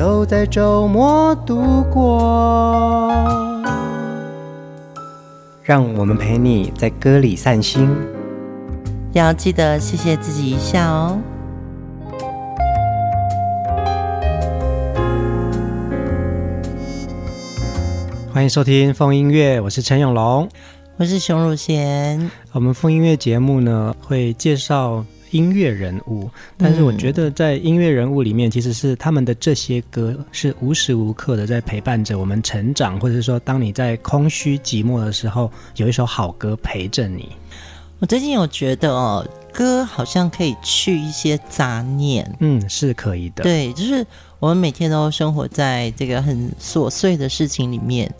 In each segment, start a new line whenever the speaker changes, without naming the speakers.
都在周末度过，让我们陪你在歌里散心，
要记得谢谢自己一下哦。
欢迎收听风音乐，我是陈永龙，
我是熊汝贤。
我们风音乐节目呢，会介绍。音乐人物，但是我觉得在音乐人物里面，其实是他们的这些歌是无时无刻的在陪伴着我们成长，或者是说，当你在空虚寂寞的时候，有一首好歌陪着你。
我最近有觉得哦，歌好像可以去一些杂念，
嗯，是可以的。
对，就是我们每天都生活在这个很琐碎的事情里面，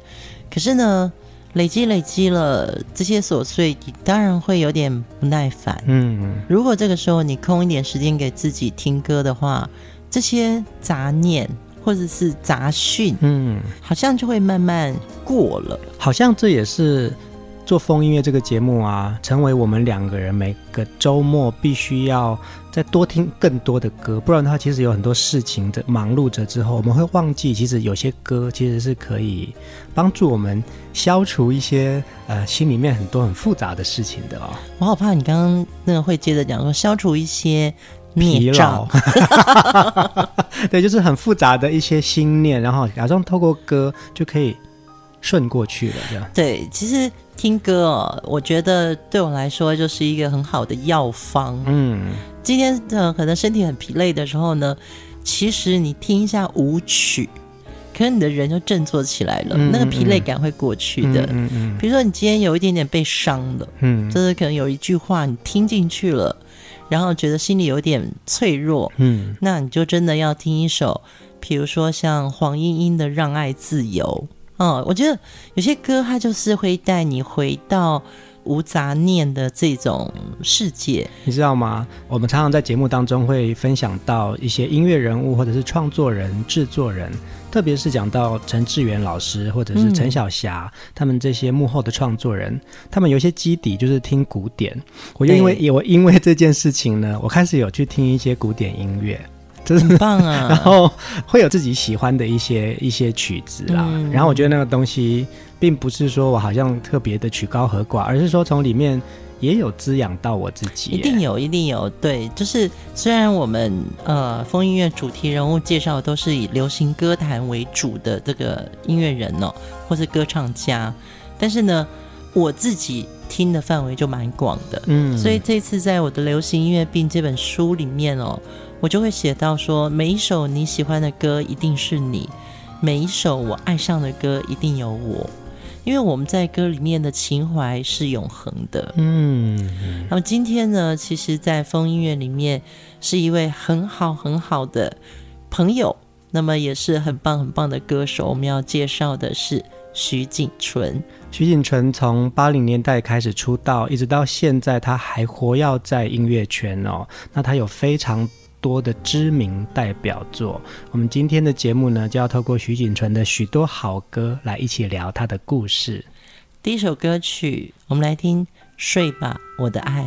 可是呢。累积累积了这些琐碎，你当然会有点不耐烦。
嗯，
如果这个时候你空一点时间给自己听歌的话，这些杂念或者是杂讯，嗯，好像就会慢慢过了。
好像这也是。做风音乐这个节目啊，成为我们两个人每个周末必须要再多听更多的歌，不然的话，其实有很多事情的忙碌着之后，我们会忘记，其实有些歌其实是可以帮助我们消除一些呃心里面很多很复杂的事情的哦。
我好怕你刚刚那个会接着讲说消除一些疲劳，
对，就是很复杂的一些心念，然后假装透过歌就可以顺过去了，这样。
对，其实。听歌哦，我觉得对我来说就是一个很好的药方。
嗯，
今天的可能身体很疲累的时候呢，其实你听一下舞曲，可能你的人就振作起来了，嗯、那个疲累感会过去的。
嗯嗯，嗯。
比如说你今天有一点点被伤了，嗯，就是可能有一句话你听进去了，然后觉得心里有点脆弱，
嗯，
那你就真的要听一首，比如说像黄莺莺的《让爱自由》。哦，我觉得有些歌它就是会带你回到无杂念的这种世界，
你知道吗？我们常常在节目当中会分享到一些音乐人物或者是创作人、制作人，特别是讲到陈志远老师或者是陈小霞、嗯、他们这些幕后的创作人，他们有些基底就是听古典。我就因为我因为这件事情呢，我开始有去听一些古典音乐。
很棒啊！
然后会有自己喜欢的一些一些曲子啦、嗯。然后我觉得那个东西，并不是说我好像特别的曲高和寡，而是说从里面也有滋养到我自己。
一定有，一定有。对，就是虽然我们呃风音乐主题人物介绍都是以流行歌坛为主的这个音乐人哦，或是歌唱家，但是呢，我自己听的范围就蛮广的。嗯，所以这次在我的流行音乐病这本书里面哦。我就会写到说，每一首你喜欢的歌一定是你，每一首我爱上的歌一定有我，因为我们在歌里面的情怀是永恒的。
嗯，
那么今天呢，其实，在风音乐里面是一位很好很好的朋友，那么也是很棒很棒的歌手。我们要介绍的是徐锦纯。
徐锦纯从八零年代开始出道，一直到现在，他还活跃在音乐圈哦。那他有非常多的知名代表作，我们今天的节目呢，就要透过徐锦纯的许多好歌来一起聊他的故事。
第一首歌曲，我们来听《睡吧，我的
爱》。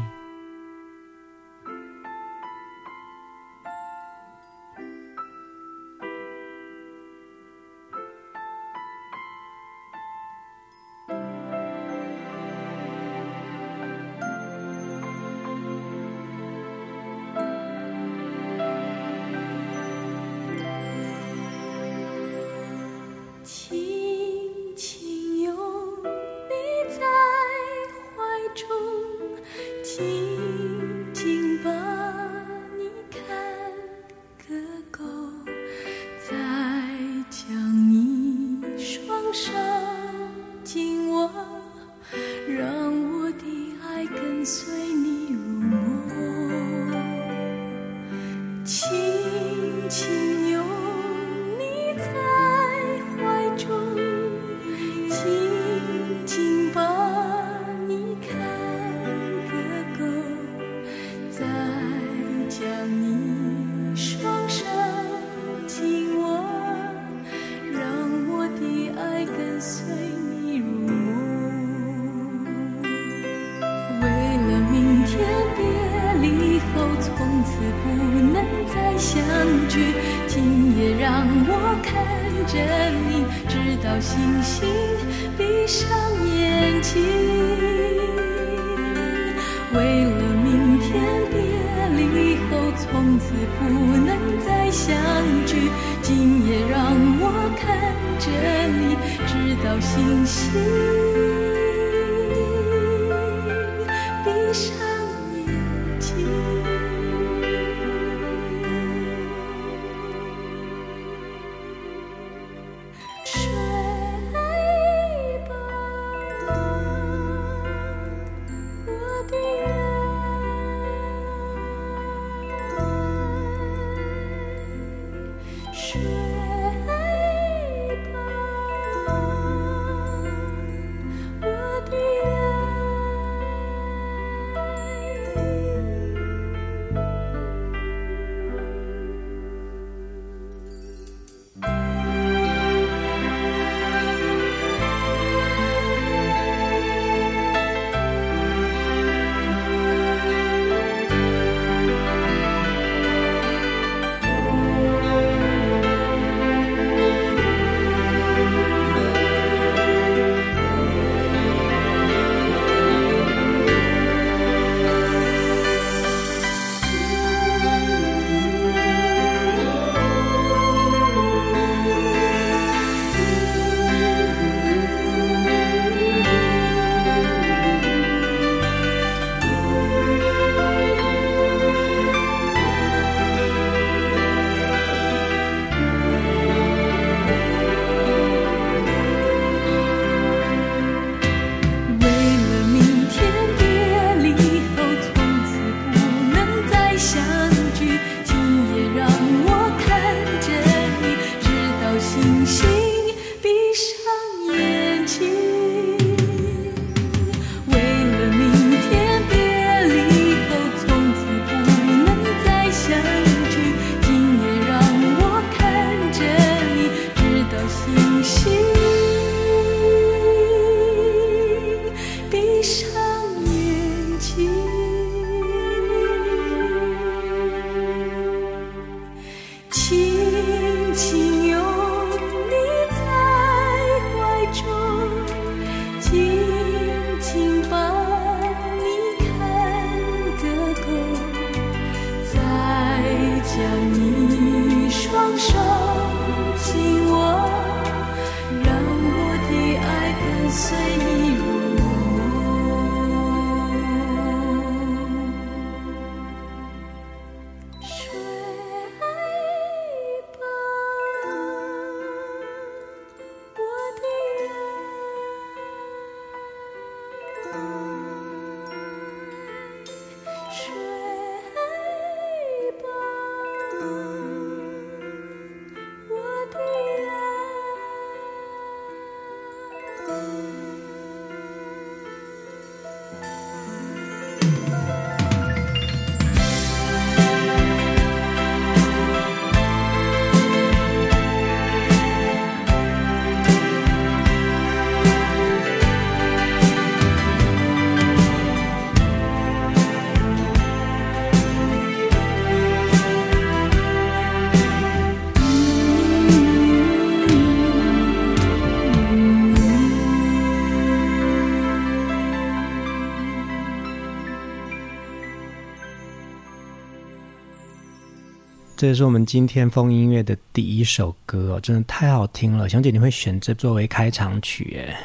这
也是我们今天风音乐的第一首歌哦，真的太好听了。小姐，你会选这作为开场曲耶？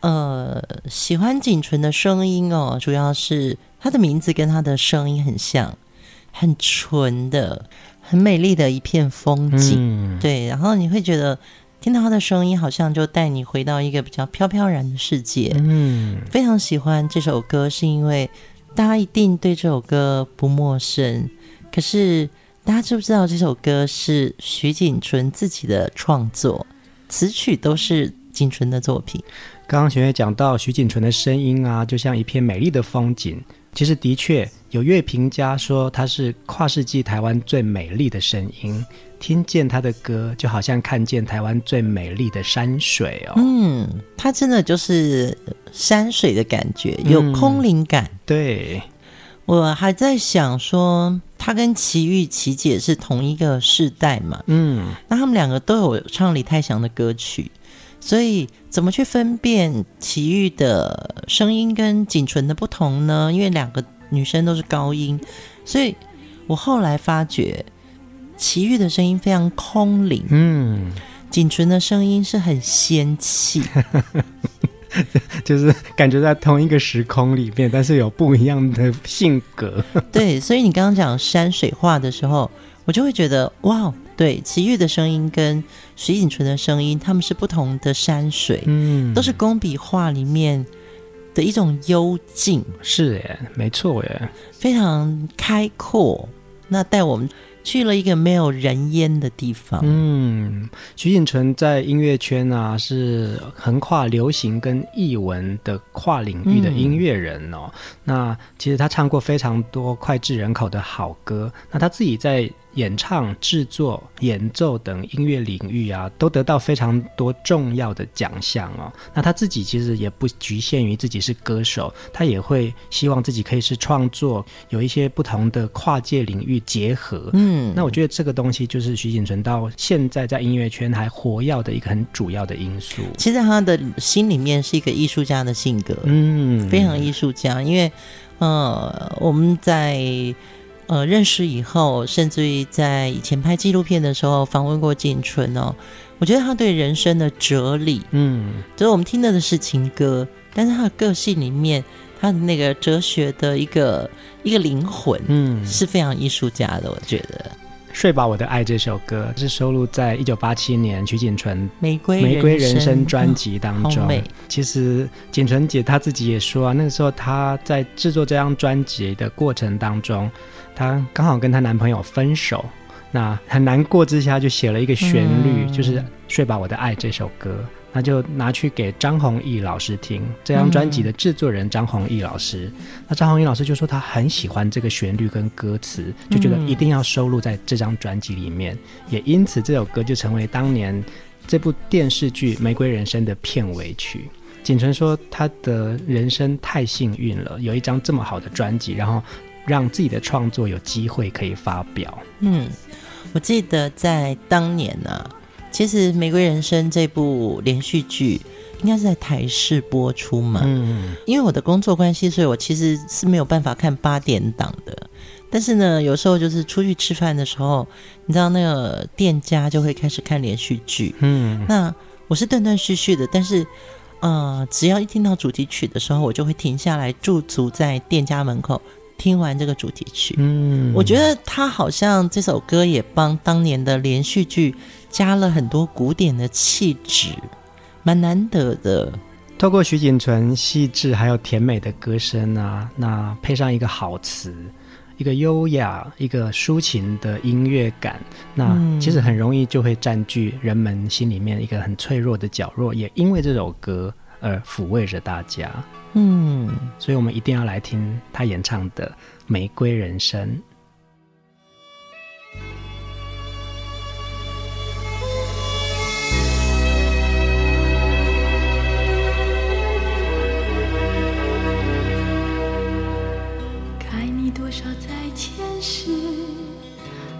呃，喜欢景纯的声音哦，主要是她的名字跟她的声音很像，很纯的，很美丽的一片风景。嗯、对，然后你会觉得听到她的声音，好像就带你回到一个比较飘飘然的世界。嗯，非常喜欢这首歌，是因为大家一定对这首歌不陌生，可是。大家知不知道这首歌是徐锦纯自己的创作，词曲都是锦纯的作品。
刚刚弦月讲到徐锦纯的声音啊，就像一片美丽的风景。其实的确有乐评家说他是跨世纪台湾最美丽的声音，听见他的歌就好像看见台湾最美丽的山水哦。
嗯，他真的就是山水的感觉，有空灵感。
嗯，对。
我还在想说，他跟齐豫、齐姐是同一个世代嘛？
嗯，
那他们两个都有唱李泰祥的歌曲，所以怎么去分辨齐豫的声音跟景纯的不同呢？因为两个女生都是高音，所以我后来发觉齐豫的声音非常空灵，
嗯，
锦纯的声音是很仙气。
就是感觉在同一个时空里面，但是有不一样的性格。
对，所以你刚刚讲山水画的时候，我就会觉得哇，对，齐豫的声音跟徐锦纯的声音，他们是不同的山水，
嗯，
都是工笔画里面的一种幽静，
是耶，没错耶，
非常开阔。那带我们。去了一个没有人烟的地方。
嗯，徐锦纯在音乐圈啊，是横跨流行跟译文的跨领域的音乐人哦。那其实他唱过非常多脍炙人口的好歌。那他自己在。演唱、制作、演奏等音乐领域啊，都得到非常多重要的奖项哦。那他自己其实也不局限于自己是歌手，他也会希望自己可以是创作，有一些不同的跨界领域结合。嗯，那我觉得这个东西就是徐锦存到现在在音乐圈还活跃的一个很主要的因素。
其实他的心里面是一个艺术家的性格，嗯，非常艺术家。因为，呃，我们在。呃，认识以后，甚至于在以前拍纪录片的时候访问过景纯哦，我觉得他对人生的哲理，嗯，就是我们听到的是情歌，但是他的个性里面，他的那个哲学的一个一个灵魂，嗯，是非常艺术家的。我觉得《
睡吧我的爱》这首歌是收录在一九八七年徐锦纯《
玫瑰
玫瑰人生》专辑当中。
嗯、
其实锦纯姐她自己也说啊，那个时候她在制作这张专辑的过程当中。她刚好跟她男朋友分手，那很难过之下就写了一个旋律，嗯、就是《睡吧我的爱》这首歌，那就拿去给张弘毅老师听。这张专辑的制作人张弘毅老师，嗯、那张弘毅老师就说他很喜欢这个旋律跟歌词，就觉得一定要收录在这张专辑里面，也因此这首歌就成为当年这部电视剧《玫瑰人生》的片尾曲。锦纯说他的人生太幸运了，有一张这么好的专辑，然后。让自己的创作有机会可以发表。
嗯，我记得在当年呢、啊，其实《玫瑰人生》这部连续剧应该是在台视播出嘛。嗯，因为我的工作关系，所以我其实是没有办法看八点档的。但是呢，有时候就是出去吃饭的时候，你知道那个店家就会开始看连续剧。嗯，那我是断断续续的，但是呃，只要一听到主题曲的时候，我就会停下来驻足在店家门口。听完这个主题曲，嗯，我觉得他好像这首歌也帮当年的连续剧加了很多古典的气质，蛮难得的。
透过徐锦纯细致还有甜美的歌声啊，那配上一个好词，一个优雅、一个抒情的音乐感，那其实很容易就会占据人们心里面一个很脆弱的角落，也因为这首歌而抚慰着大家。嗯，所以我们一定要来听他演唱的《玫瑰人生》。
该你多少在前世，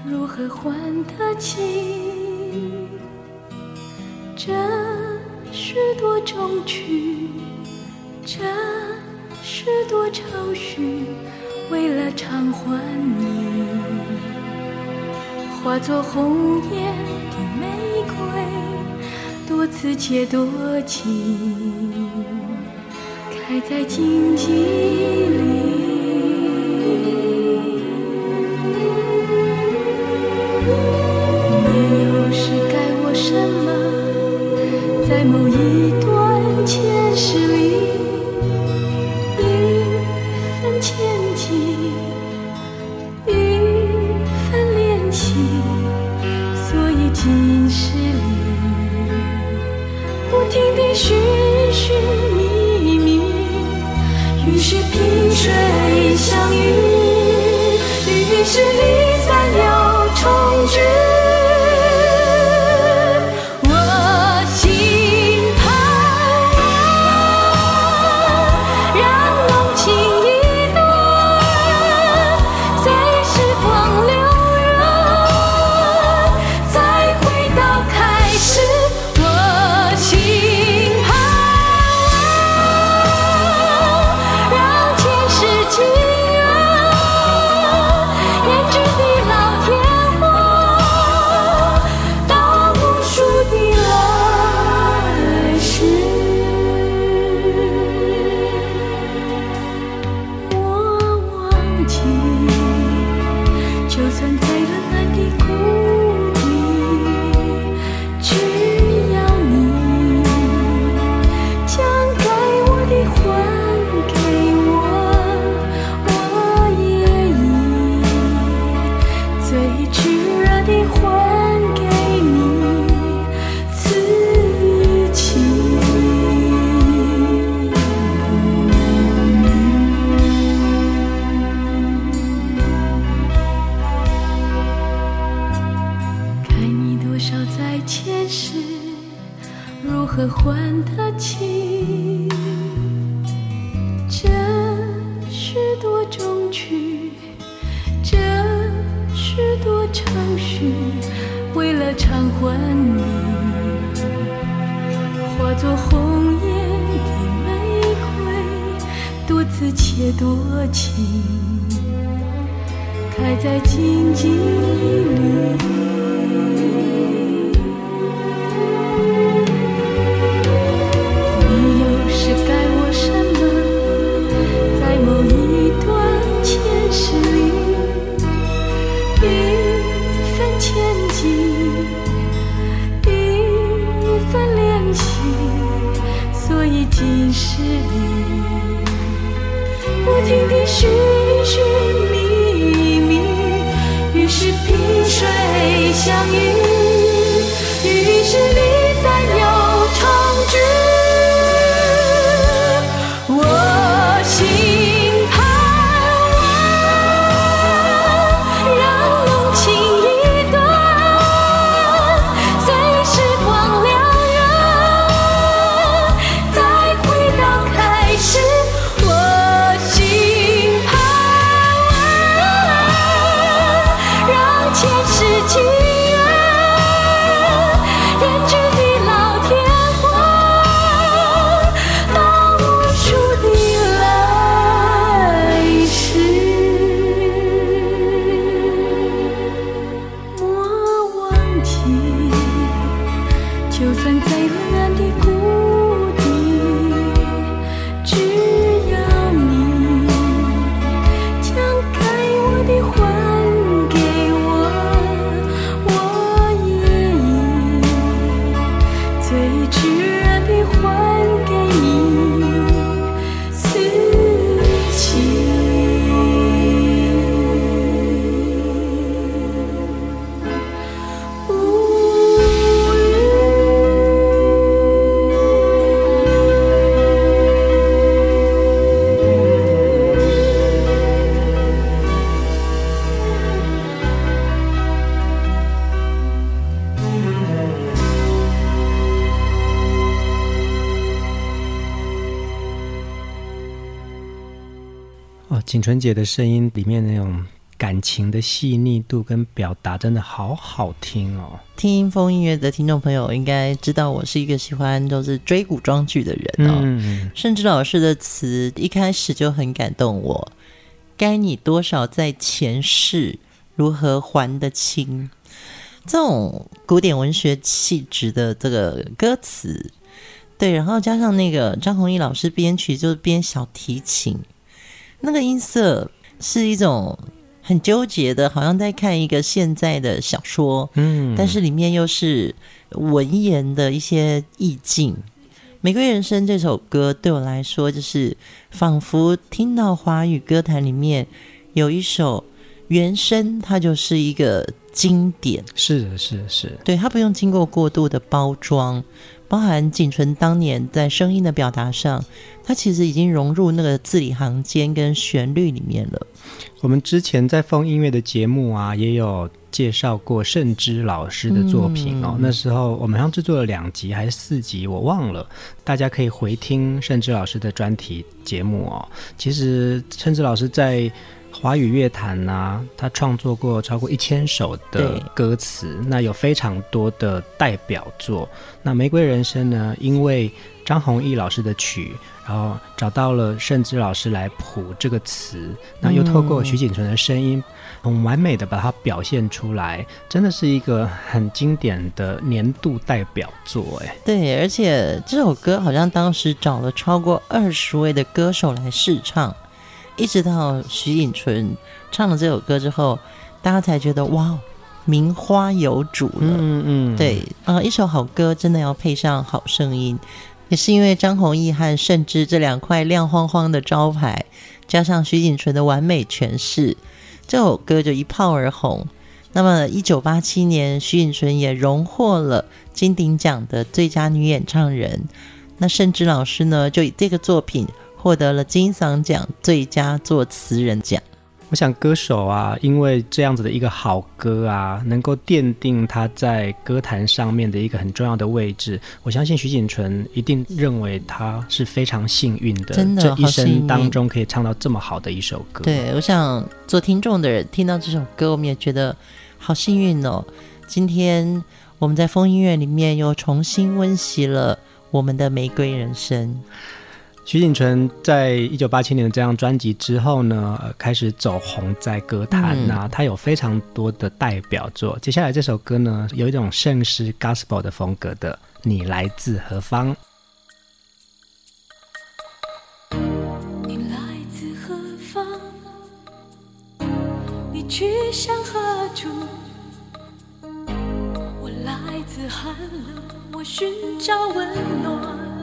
如何还得起这许多衷曲？这是多愁绪，为了偿还你，化作红艳的玫瑰，多刺且多情，开在荆棘里。你又是该我什么？某一段前世里，一份牵情，一份恋情，所以今世里。不停的寻寻觅觅，于是萍水相遇。于是你。多情开在荆棘里，你又是该我什么？在某一段前世里，一分千金。停地寻寻觅觅，于是萍水
相遇。纯姐的声音里面那种感情的细腻度跟表达，真的好好听哦！
听风音乐的听众朋友应该知道，我是一个喜欢都是追古装剧的人哦。嗯，盛之老师的词一开始就很感动我，该你多少在前世，如何还得清？这种古典文学气质的这个歌词，对，然后加上那个张弘毅老师编曲，就是编小提琴。那个音色是一种很纠结的，好像在看一个现在的小说，嗯，但是里面又是文言的一些意境。《玫瑰人生》这首歌对我来说，就是仿佛听到华语歌坛里面有一首原声，它就是一个经典。
是的，是的，是的，
对，它不用经过过度的包装。包含仅存当年在声音的表达上，它其实已经融入那个字里行间跟旋律里面了。
我们之前在放音乐的节目啊，也有介绍过盛之老师的作品哦。嗯、那时候我们好像制作了两集还是四集，我忘了，大家可以回听盛之老师的专题节目哦。其实盛之老师在华语乐坛呐、啊，他创作过超过一千首的歌词，那有非常多的代表作。那《玫瑰人生》呢，因为张弘毅老师的曲，然后找到了盛之老师来谱这个词，那又透过徐锦纯的声音，很完美的把它表现出来，真的是一个很经典的年度代表作。哎，
对，而且这首歌好像当时找了超过二十位的歌手来试唱。一直到徐锦纯唱了这首歌之后，大家才觉得哇，名花有主了。嗯嗯，对啊、呃，一首好歌真的要配上好声音，也是因为张弘毅和盛之这两块亮晃晃的招牌，加上徐锦纯的完美诠释，这首歌就一炮而红。那么，一九八七年，徐锦纯也荣获了金鼎奖的最佳女演唱人。那盛之老师呢，就以这个作品。获得了金嗓奖最佳作词人奖。
我想歌手啊，因为这样子的一个好歌啊，能够奠定他在歌坛上面的一个很重要的位置。我相信徐锦纯一定认为他是非常幸运的，
真的
这一生当中可以唱到这么好的一首歌。
对，我想做听众的人听到这首歌，我们也觉得好幸运哦。今天我们在风音乐里面又重新温习了我们的玫瑰人生。
徐锦纯在一九八七年的这张专辑之后呢，呃，开始走红在歌坛。嗯、那他有非常多的代表作。接下来这首歌呢，有一种圣诗 Gospel 的风格的。你来自何方？
你来自何方？你去向何处？我来自寒冷，我寻找温暖。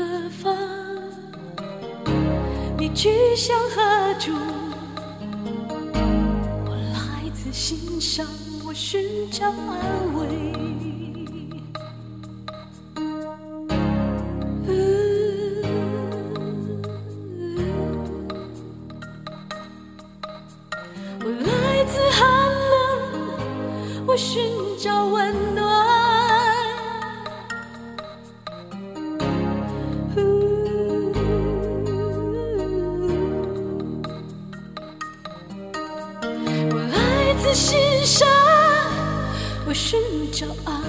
何方你去向何处？我来自心上，我寻找安慰。我来自寒冷，我寻找温暖。
不是你骄傲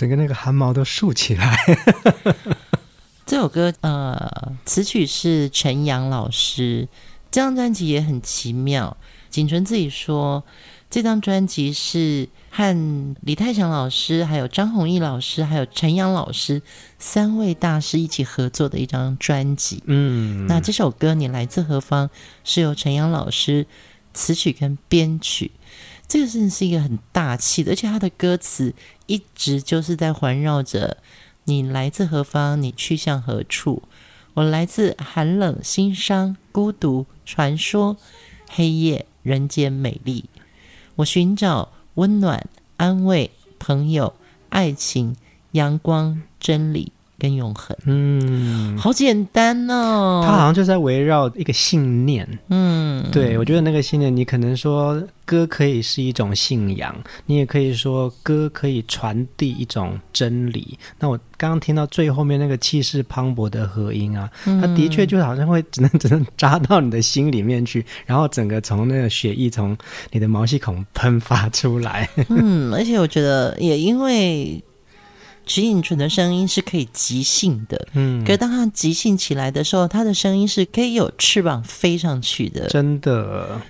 整个那个汗毛都竖起来，
这首歌呃，词曲是陈阳老师。这张专辑也很奇妙，景纯自己说，这张专辑是和李泰祥老师、还有张弘毅老师、还有陈阳老师三位大师一起合作的一张专辑。嗯，那这首歌《你来自何方》是由陈阳老师词曲跟编曲，这个事情是一个很大气的，而且他的歌词一直就是在环绕着“你来自何方，你去向何处”。我来自寒冷、心伤、孤独、传说、黑夜、人间美丽。我寻找温暖、安慰、朋友、爱情、阳光、真理。跟永恒，嗯，好简单哦。
他好像就在围绕一个信念，嗯，对，我觉得那个信念，你可能说歌可以是一种信仰，你也可以说歌可以传递一种真理。那我刚刚听到最后面那个气势磅礴的和音啊，它的确就好像会只能只能扎到你的心里面去，然后整个从那个血液从你的毛细孔喷发出来。
嗯，而且我觉得也因为。徐锦纯的声音是可以即兴的，嗯，可是当他即兴起来的时候，他的声音是可以有翅膀飞上去的，
真的。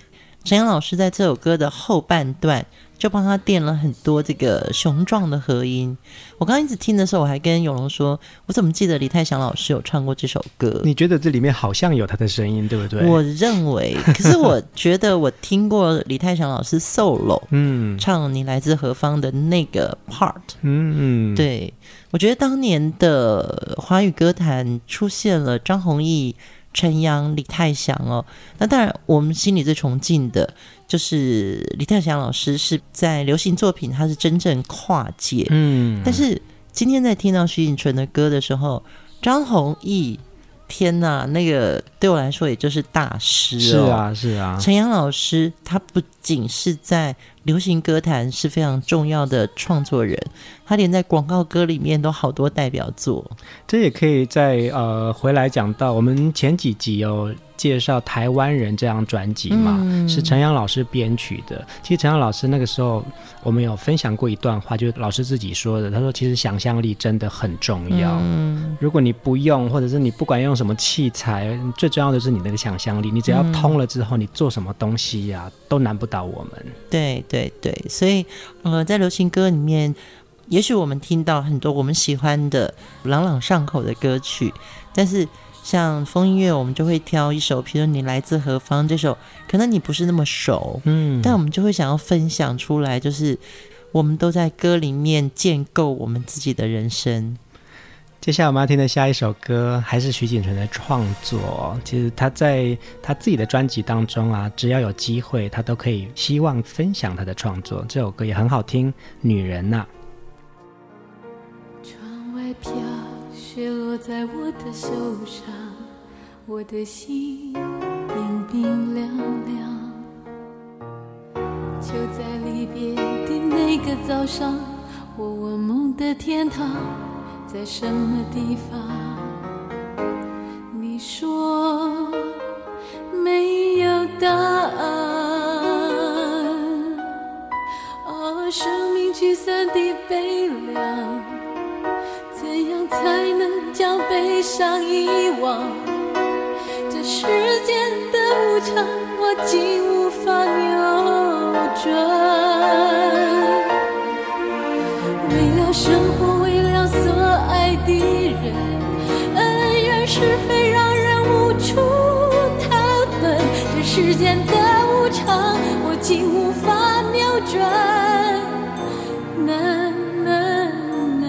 陈阳老师在这首歌的后半段。就帮他垫了很多这个雄壮的和音。我刚刚一直听的时候，我还跟永龙说：“我怎么记得李泰祥老师有唱过这首歌？”
你觉得这里面好像有他的声音，对不对？
我认为，可是我觉得我听过李泰祥老师 solo，嗯，唱《你来自何方》的那个 part，嗯，对，我觉得当年的华语歌坛出现了张弘毅、陈阳、李泰祥哦，那当然我们心里最崇敬的。就是李泰祥老师是在流行作品，他是真正跨界。嗯，但是今天在听到徐锦纯的歌的时候，张弘毅，天呐，那个对我来说也就是大师哦。
是啊，是啊。
陈阳老师他不仅是在流行歌坛是非常重要的创作人，他连在广告歌里面都好多代表作。
这也可以再呃回来讲到我们前几集哦。介绍《台湾人》这张专辑嘛，嗯、是陈阳老师编曲的。其实陈阳老师那个时候，我们有分享过一段话，就是老师自己说的。他说：“其实想象力真的很重要。嗯、如果你不用，或者是你不管用什么器材，最重要的是你那个想象力。你只要通了之后，你做什么东西呀、啊，都难不倒我们。”
对对对，所以呃，在流行歌里面，也许我们听到很多我们喜欢的朗朗上口的歌曲，但是。像风音乐，我们就会挑一首，比如你来自何方这首，可能你不是那么熟，嗯，但我们就会想要分享出来，就是我们都在歌里面建构我们自己的人生。
接下来我们要听的下一首歌，还是徐锦纯的创作。其实他在他自己的专辑当中啊，只要有机会，他都可以希望分享他的创作。这首歌也很好听，《女人呐》。
窗外飘。雪落在我的手上，我的心冰冰凉凉。就在离别的那个早上，我问梦的天堂在什么地方？你说没有答案。啊，生命聚散的悲凉。怎样才能将悲伤遗忘。这世间的无常，我竟无法扭转。为了生活，是非让人无处逃遁，这世间的无常，我竟无法扭转，难难难。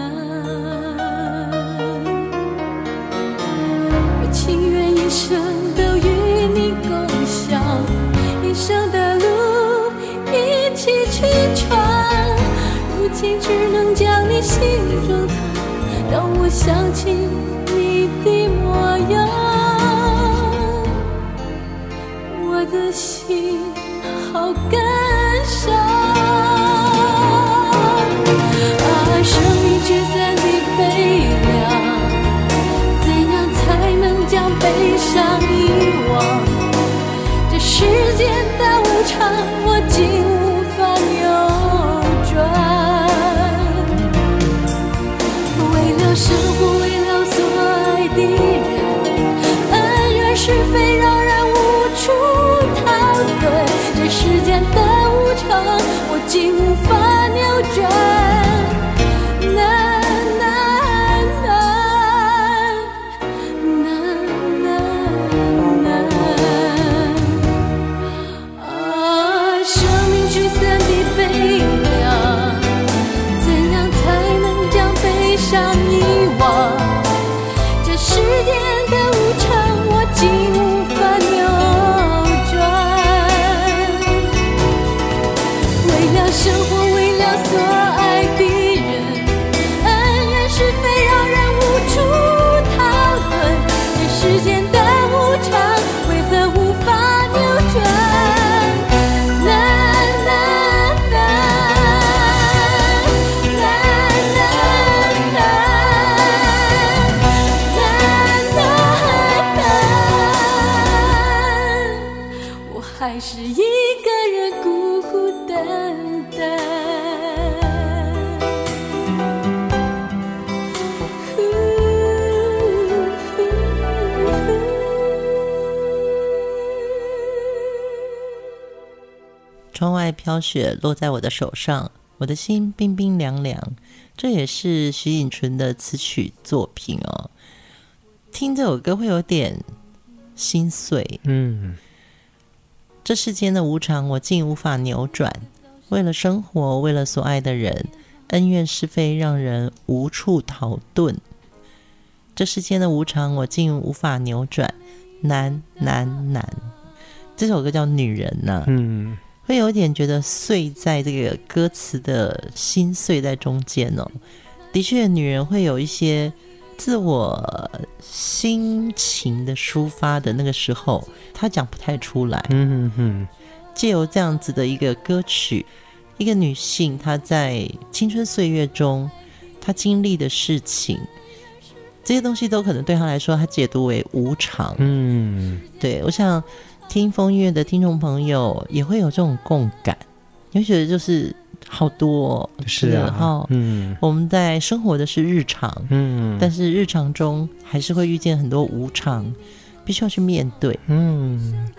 我情愿一生都与你共享，一生的路一起去闯，如今只能将你心中藏。当我想起。样，我的心好感伤。啊，生命聚散
飘雪落在我的手上，我的心冰冰凉凉。这也是徐颖纯的词曲作品哦。听这首歌会有点心碎。嗯，这世间的无常，我竟无法扭转。为了生活，为了所爱的人，恩怨是非让人无处逃遁。这世间的无常，我竟无法扭转。难难难！这首歌叫《女人》呐。嗯。会有点觉得碎在这个歌词的心碎在中间哦。的确，女人会有一些自我心情的抒发的那个时候，她讲不太出来。嗯嗯嗯。借由这样子的一个歌曲，一个女性她在青春岁月中她经历的事情，这些东西都可能对她来说，她解读为无常。嗯，对，我想。听风音乐的听众朋友也会有这种共感，你会觉得就是好多、哦，
是啊，
哈嗯，我们在生活的是日常，嗯，但是日常中还是会遇见很多无常。必须要去面对。嗯，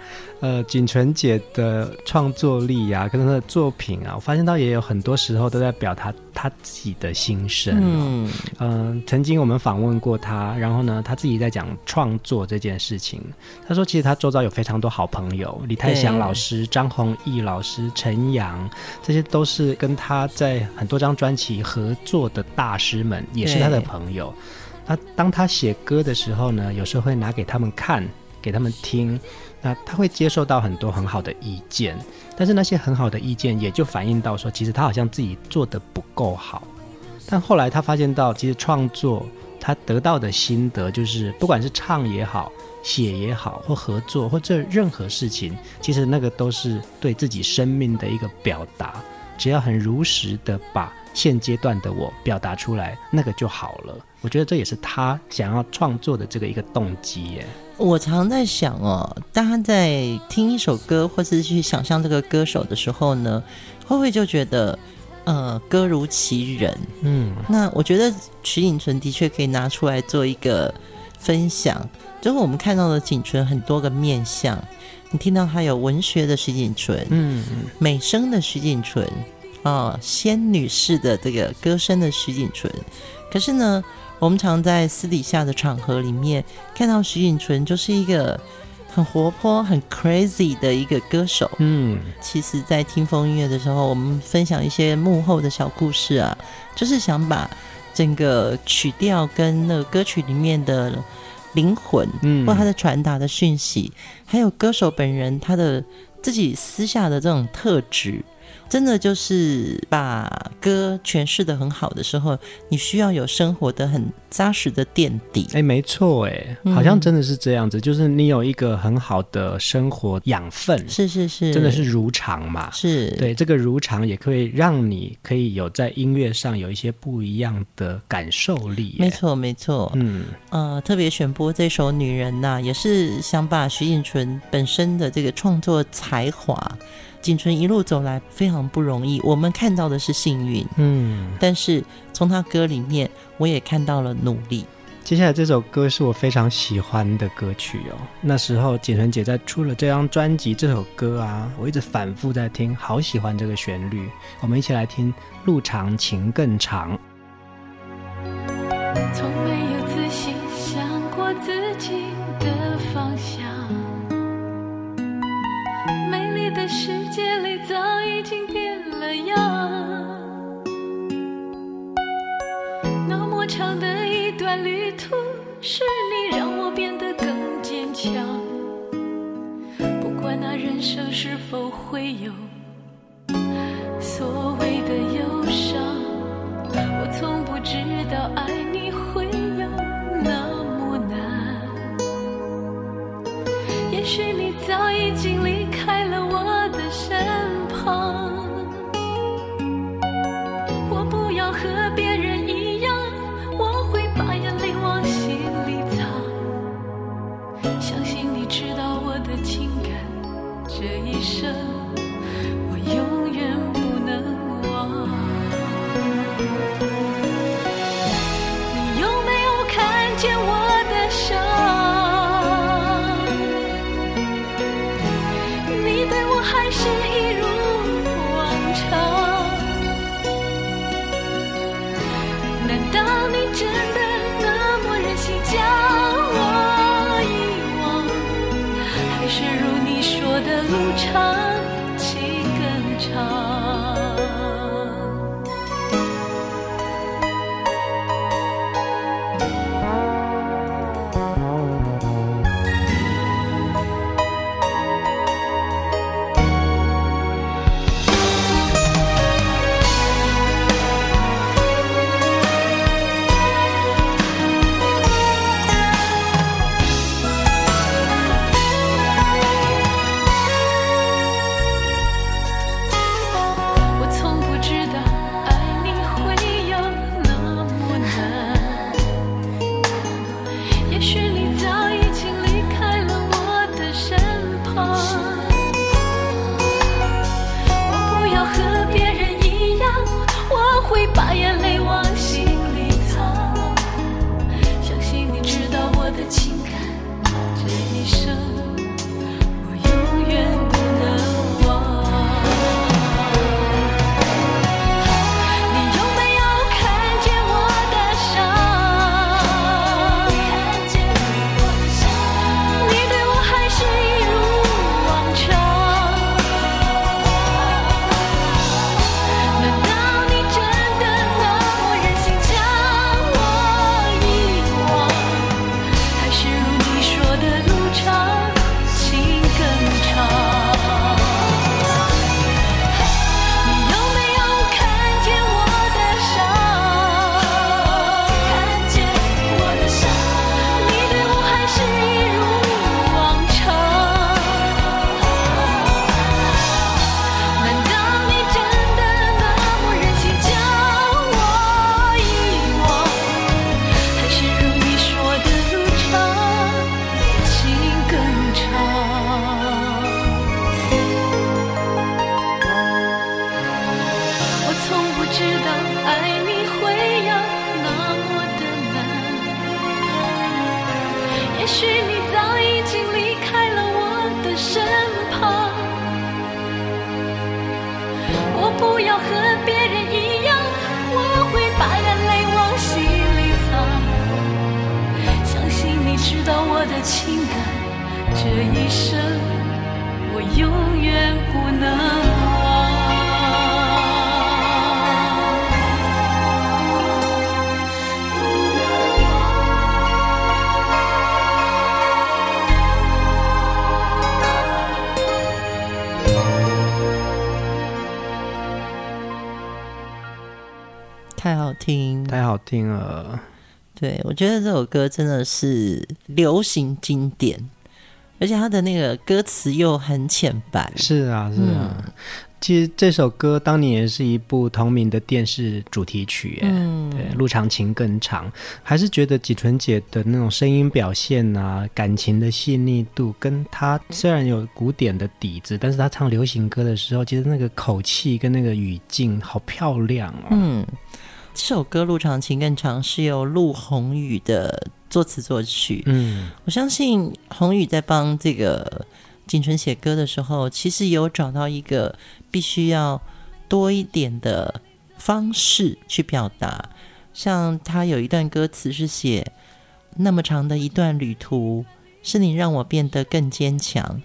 呃，锦纯姐的创作力呀、啊，跟她的作品啊，我发现到也有很多时候都在表达她自己的心声、哦。嗯嗯、呃，曾经我们访问过她，然后呢，她自己在讲创作这件事情。她说，其实她周遭有非常多好朋友，李泰祥老师、张弘毅老师、陈阳，这些都是跟她在很多张专辑合作的大师们，也是她的朋友。那当他写歌的时候呢，有时候会拿给他们看，给他们听。那他会接受到很多很好的意见，但是那些很好的意见也就反映到说，其实他好像自己做得不够好。但后来他发现到，其实创作他得到的心得就是，不管是唱也好，写也好，或合作或者任何事情，其实那个都是对自己生命的一个表达。只要很如实的把现阶段的我表达出来，那个就好了。我觉得这也是他想要创作的这个一个动机耶。
我常在想哦，大家在听一首歌或是去想象这个歌手的时候呢，会不会就觉得呃歌如其人？嗯，那我觉得徐锦纯的确可以拿出来做一个分享，就是我们看到的锦纯很多个面相，你听到他有文学的徐锦纯，嗯，美声的徐锦纯，啊，仙女式的这个歌声的徐锦纯，可是呢，我们常在私底下的场合里面看到徐锦纯，就是一个很活泼、很 crazy 的一个歌手。嗯，其实，在听风音乐的时候，我们分享一些幕后的小故事啊，就是想把整个曲调跟那个歌曲里面的灵魂，嗯，或他的传达的讯息，还有歌手本人他的自己私下的这种特质。真的就是把歌诠释的很好的时候，你需要有生活的很扎实的垫底。
哎，没错，哎，好像真的是这样子，嗯，就是你有一个很好的生活养分，
是是是，
真的是如常嘛。
是
对这个如常，也可以让你可以有在音乐上有一些不一样的感受力。
没错没错，嗯呃，特别选播这首《女人》呐，也是想把徐锦纯本身的这个创作才华。锦纯一路走来非常不容易，我们看到的是幸运，嗯，但是从他歌里面我也看到了努力，
接下来这首歌是我非常喜欢的歌曲哦。那时候景纯姐在出了这张专辑，这首歌啊，我一直反复在听，好喜欢这个旋律。我们一起来听《路长情更
长》。的世界里早已经变了样。那么长的一段旅途，是你让我变得更坚强。不管那人生是否会有所谓的忧伤，我从不知道爱你会有那么难。也许你早已经对，我
觉得这首歌真的是流行经典，而且它的那个歌词又很浅白。
是啊，是啊。嗯、其实这首歌当年也是一部同名的电视主题曲，嗯，对，路长情更长。还是觉得纪纯姐的那种声音表现啊，感情的细腻度，跟她虽然有古典的底子，但是她唱流行歌的时候，其实那个口气跟那个语境好漂亮哦。
嗯。这首歌《路长情更长》是由陆宏宇的作词作曲。
嗯，
我相信宏宇在帮这个景纯写歌的时候，其实有找到一个必须要多一点的方式去表达。像他有一段歌词是写：“那么长的一段旅途，是你让我变得更坚强。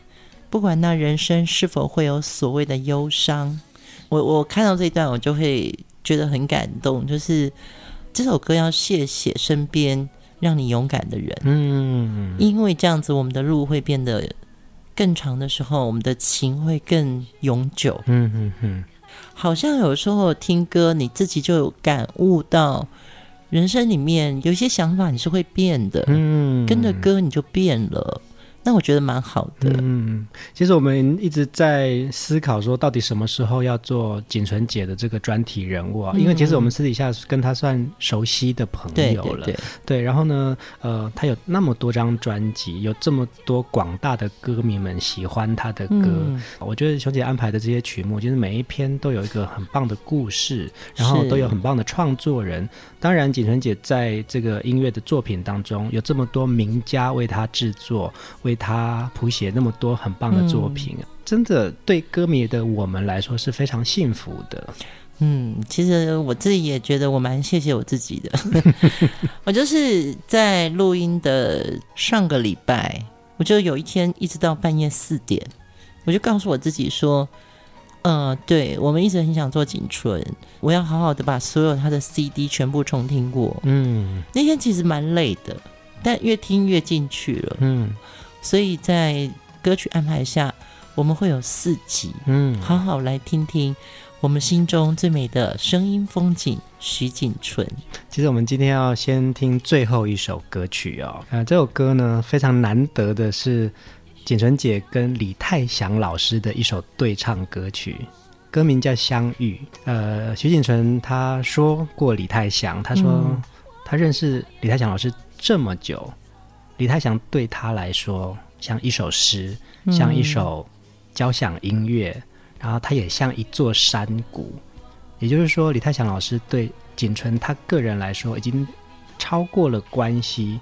不管那人生是否会有所谓的忧伤。”我我看到这一段，我就会觉得很感动。就是这首歌要谢谢身边让你勇敢的人，
嗯，
因为这样子，我们的路会变得更长的时候，我们的情会更永久。
嗯嗯嗯，
好像有时候听歌，你自己就有感悟到，人生里面有些想法你是会变的，
嗯，
跟着歌你就变了。那我觉得蛮好的。
嗯，其实我们一直在思考说，到底什么时候要做景纯姐的这个专题人物啊？嗯、因为其实我们私底下跟她算熟悉的朋友了。
对，对，对，
对，然后呢，呃，她有那么多张专辑，有这么多广大的歌迷们喜欢她的歌。嗯、我觉得熊姐安排的这些曲目，其实每一篇都有一个很棒的故事，然后都有很棒的创作人。当然，景纯姐在这个音乐的作品当中，有这么多名家为她制作，为他谱写那么多很棒的作品，嗯、真的对歌迷的我们来说是非常幸福的。
嗯，其实我自己也觉得我蛮谢谢我自己的。我就是在录音的上个礼拜，我就有一天一直到半夜四点，我就告诉我自己说：“呃，对，我们一直很想做锦纯，我要好好的把所有他的 CD 全部重听过。”嗯，那天其实蛮累的，但越听越进去了。嗯。所以在歌曲安排下，我们会有四集，嗯，好好来听听我们心中最美的声音风景——徐锦纯。
其实我们今天要先听最后一首歌曲哦，呃，这首歌呢非常难得的是锦纯姐跟李泰祥老师的一首对唱歌曲，歌名叫《相遇》。呃，徐锦纯他说过李泰祥，他说他认识李泰祥老师这么久。李泰祥对他来说像一首诗，像一首交响音乐，嗯、然后他也像一座山谷。也就是说，李泰祥老师对景纯他个人来说已经超过了关系，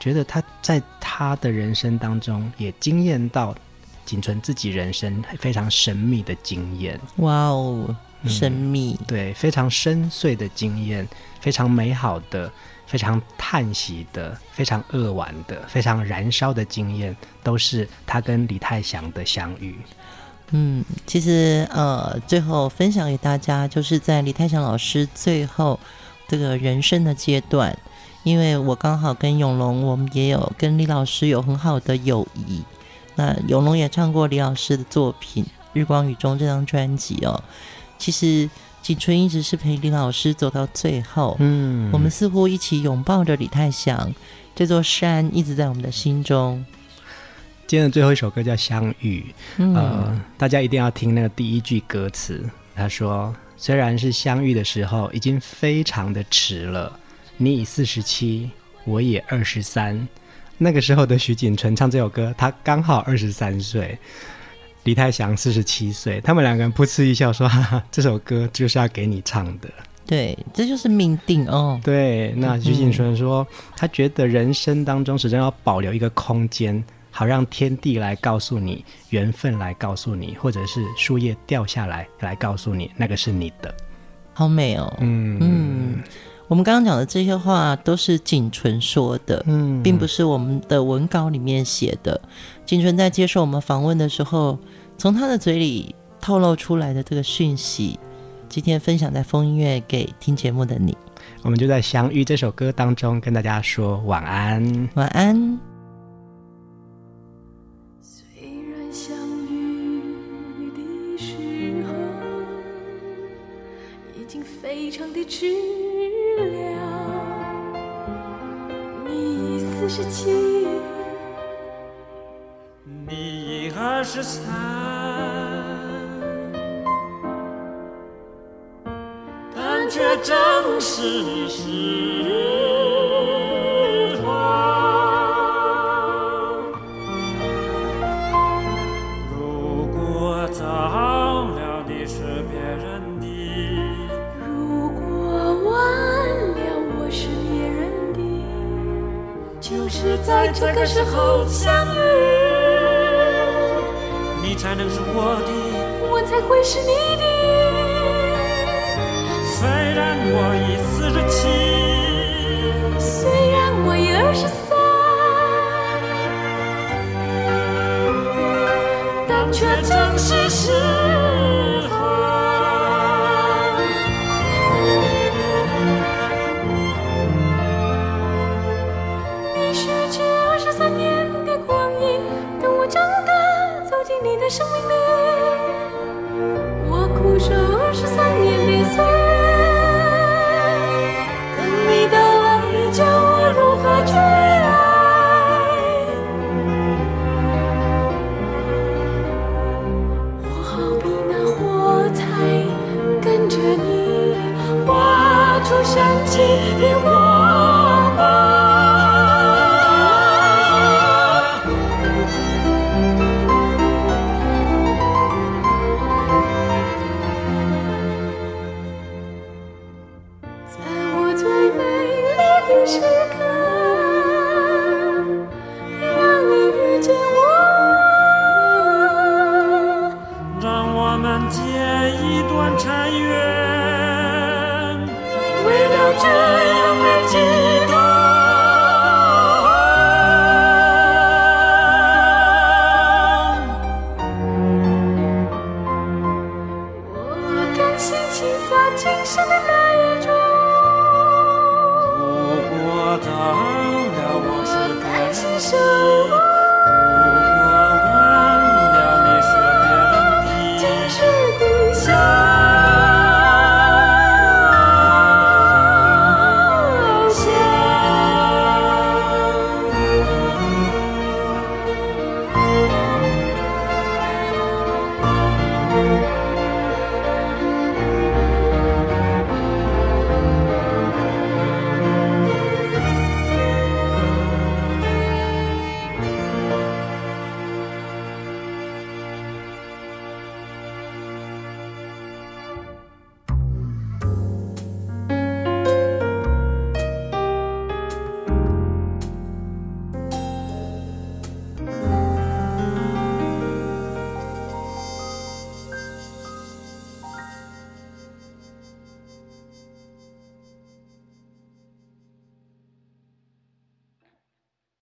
觉得他在他的人生当中也惊艳到景纯自己人生非常神秘的经验。
哇哦，神秘、
嗯，对，非常深邃的经验，非常美好的。非常叹息的、非常扼腕的、非常燃烧的经验，都是他跟李泰祥的相遇。
嗯，其实呃，最后分享给大家，就是在李泰祥老师最后这个人生的阶段，因为我刚好跟永龙，我们也有跟李老师有很好的友谊。那永龙也唱过李老师的作品《日光雨中》这张专辑哦。其实。锦纯一直是陪李老师走到最后，嗯，我们似乎一起拥抱着李泰祥，这座山一直在我们的心中。
今天的最后一首歌叫《相遇》，嗯，呃，大家一定要听那个第一句歌词，他说：“虽然是相遇的时候已经非常的迟了，你已四十七，我也二十三，那个时候的徐锦纯唱这首歌，他刚好二十三岁。”李泰祥四十七岁，他们两个人噗嗤一笑说：“ 哈哈，这首歌就是要给你唱的。”
对，这就是命定哦。
对，那徐锦纯说，嗯、他觉得人生当中始终要保留一个空间，好让天地来告诉你，缘分来告诉你，或者是树叶掉下来来告诉你，那个是你的。
好美哦。嗯嗯，我们刚刚讲的这些话都是景纯说的，嗯，并不是我们的文稿里面写的。景纯在接受我们访问的时候，从他的嘴里透露出来的这个讯息，今天分享在风音乐给听节目的你，
我们就在《相遇》这首歌当中跟大家说晚安，
晚安。
虽了，你四十七。
你二十三，但却正是
时。这个时候相遇，
你才能是我的，
我才会是你的。
虽然我已四十七。